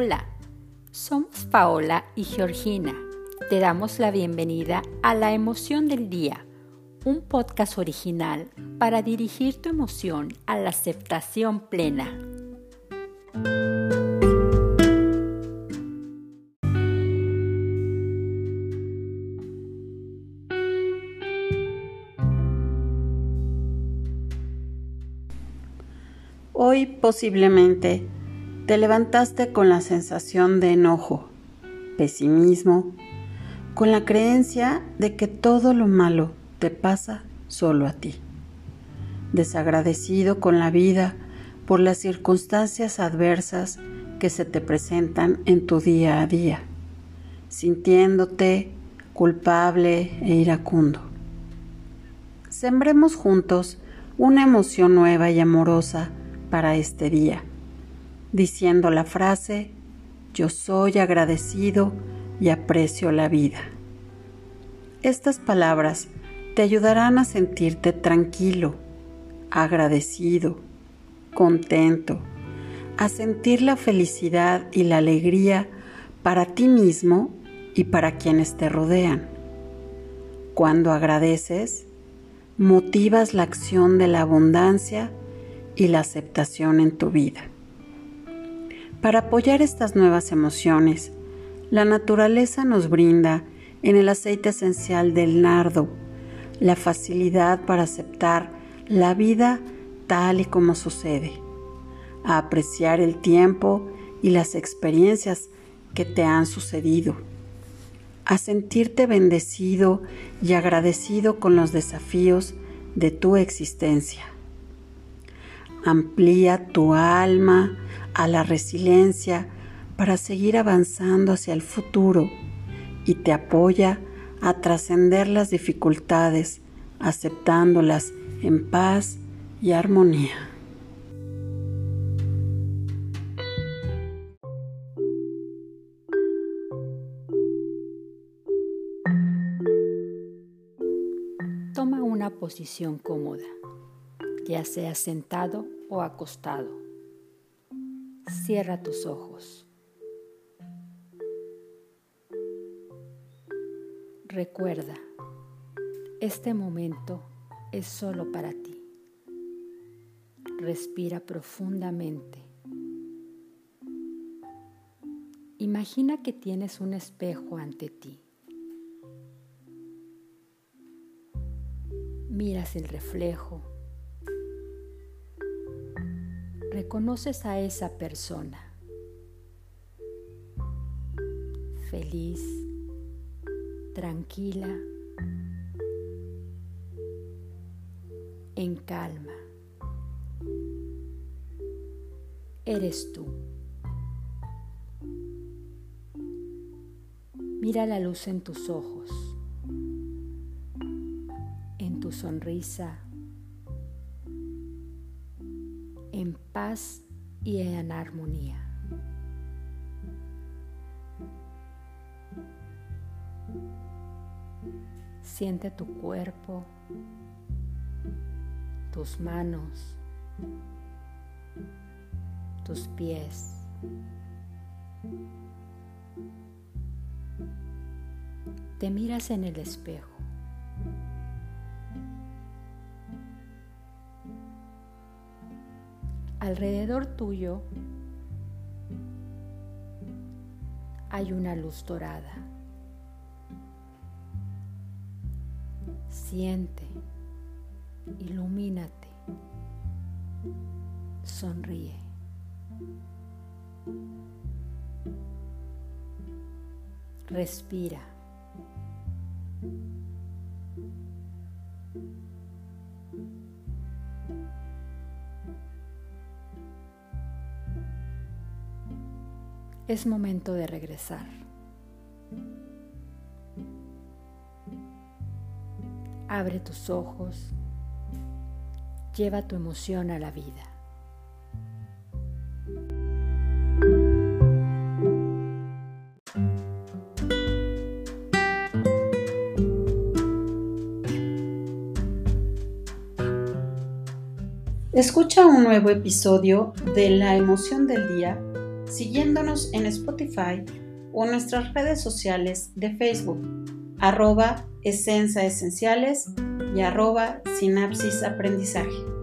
Hola, somos Paola y Georgina. Te damos la bienvenida a La Emoción del Día, un podcast original para dirigir tu emoción a la aceptación plena. Hoy posiblemente te levantaste con la sensación de enojo, pesimismo, con la creencia de que todo lo malo te pasa solo a ti. Desagradecido con la vida por las circunstancias adversas que se te presentan en tu día a día, sintiéndote culpable e iracundo. Sembremos juntos una emoción nueva y amorosa para este día diciendo la frase, yo soy agradecido y aprecio la vida. Estas palabras te ayudarán a sentirte tranquilo, agradecido, contento, a sentir la felicidad y la alegría para ti mismo y para quienes te rodean. Cuando agradeces, motivas la acción de la abundancia y la aceptación en tu vida. Para apoyar estas nuevas emociones, la naturaleza nos brinda en el aceite esencial del nardo la facilidad para aceptar la vida tal y como sucede, a apreciar el tiempo y las experiencias que te han sucedido, a sentirte bendecido y agradecido con los desafíos de tu existencia. Amplía tu alma a la resiliencia para seguir avanzando hacia el futuro y te apoya a trascender las dificultades aceptándolas en paz y armonía. Toma una posición cómoda, ya sea sentado o acostado. Cierra tus ojos. Recuerda, este momento es solo para ti. Respira profundamente. Imagina que tienes un espejo ante ti. Miras el reflejo reconoces a esa persona feliz, tranquila, en calma. Eres tú. Mira la luz en tus ojos, en tu sonrisa en paz y en armonía. Siente tu cuerpo, tus manos, tus pies. Te miras en el espejo. Alrededor tuyo hay una luz dorada. Siente, ilumínate, sonríe. Respira. Es momento de regresar. Abre tus ojos, lleva tu emoción a la vida. Escucha un nuevo episodio de La emoción del día siguiéndonos en Spotify o nuestras redes sociales de Facebook, arroba Esenciales y arroba Sinapsis Aprendizaje.